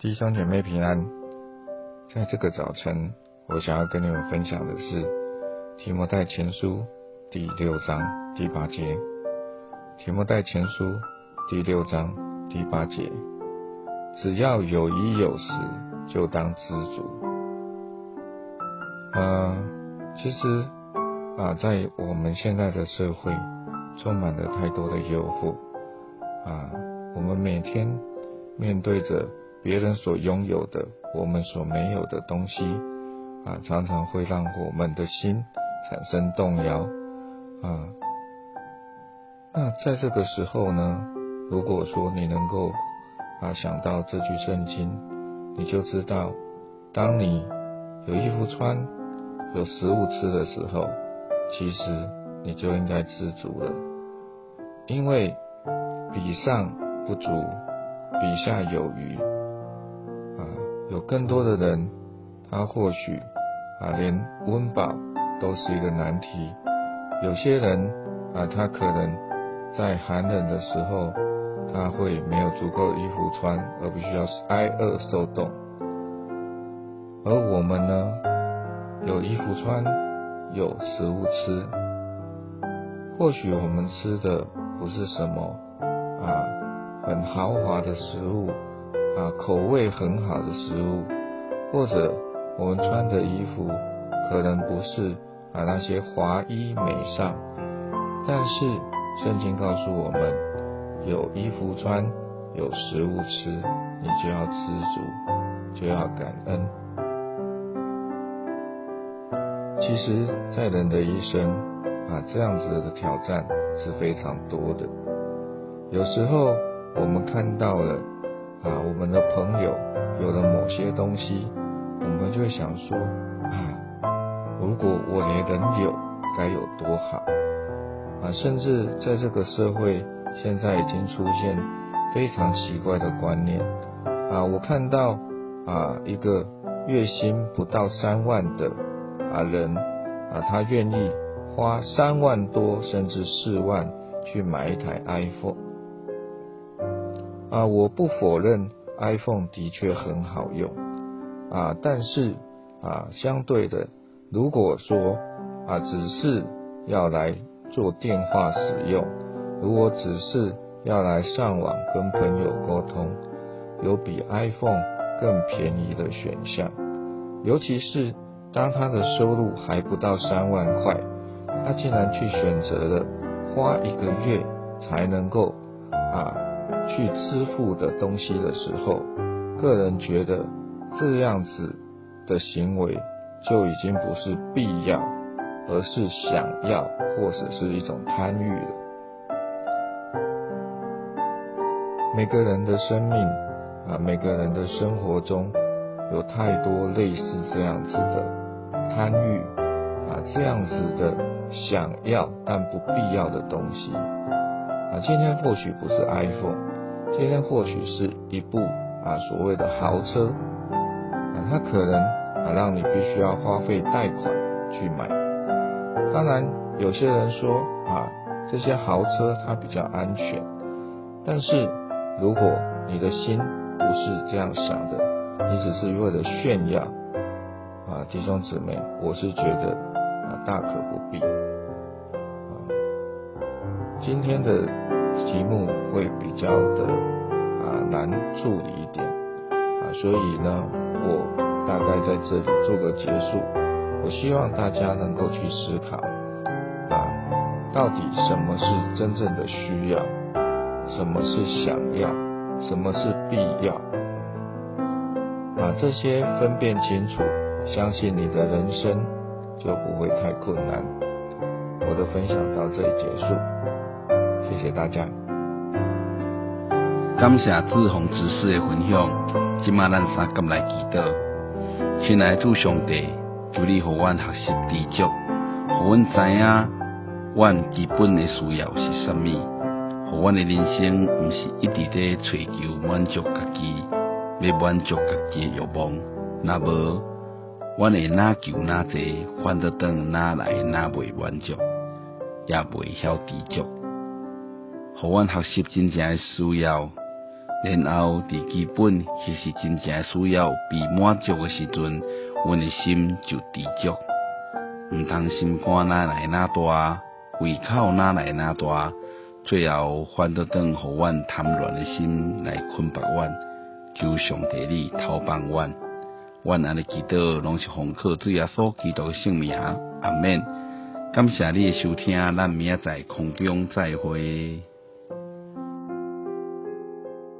弟兄姐妹平安，在这个早晨，我想要跟你们分享的是提摩太前书第六章第八节。提摩太前书第六章第八节，只要有衣有食，就当知足。啊，其实啊，在我们现在的社会，充满了太多的诱惑啊，我们每天面对着。别人所拥有的，我们所没有的东西，啊，常常会让我们的心产生动摇，啊。那在这个时候呢，如果说你能够啊想到这句圣经，你就知道，当你有衣服穿、有食物吃的时候，其实你就应该知足了，因为比上不足，比下有余。有更多的人，他或许啊，连温饱都是一个难题。有些人啊，他可能在寒冷的时候，他会没有足够衣服穿，而必须要挨饿受冻。而我们呢，有衣服穿，有食物吃。或许我们吃的不是什么啊很豪华的食物。啊，口味很好的食物，或者我们穿的衣服可能不是啊那些华衣美裳，但是圣经告诉我们，有衣服穿，有食物吃，你就要知足，就要感恩。其实，在人的一生啊，这样子的挑战是非常多的。有时候我们看到了。啊，我们的朋友有了某些东西，我们就会想说啊，如果我连人有，该有多好啊！甚至在这个社会，现在已经出现非常奇怪的观念啊！我看到啊，一个月薪不到三万的啊人啊，他愿意花三万多甚至四万去买一台 iPhone。啊，我不否认 iPhone 的确很好用啊，但是啊，相对的，如果说啊，只是要来做电话使用，如果只是要来上网跟朋友沟通，有比 iPhone 更便宜的选项，尤其是当他的收入还不到三万块，他竟然去选择了花一个月才能够啊。去支付的东西的时候，个人觉得这样子的行为就已经不是必要，而是想要或者是一种贪欲了。每个人的生命啊，每个人的生活中有太多类似这样子的贪欲啊，这样子的想要但不必要的东西啊。今天或许不是 iPhone。今天或许是一部啊所谓的豪车啊，它可能啊让你必须要花费贷款去买。当然，有些人说啊这些豪车它比较安全，但是如果你的心不是这样想的，你只是为了炫耀啊，弟兄姊妹，我是觉得啊大可不必。今天的。题目会比较的啊难处理一点啊，所以呢，我大概在这里做个结束。我希望大家能够去思考啊，到底什么是真正的需要，什么是想要，什么是必要，把这些分辨清楚，相信你的人生就不会太困难。我的分享到这里结束。谢谢大家。感谢志宏执事的分享，今晚咱三咁来祈祷。亲爱主上帝，求你互阮学习知足，互阮知影阮基本的需要是啥物，互阮的人生毋是一直在追求满足家己，要满足家己的欲望。若无，阮会哪求哪济，反得等哪来哪未满足，也未晓知足。互阮学习真正诶需要，然后伫基本其实真正需要被满足诶时阵，阮诶心就知足。毋通心肝哪来哪大，胃口哪来哪大，最后反倒转互阮贪恋诶心来捆绑阮，求上帝你偷帮阮。阮安尼祈祷，拢是奉靠主耶稣祈祷诶圣名，阿免。感谢你诶收听，咱明仔载空中再会。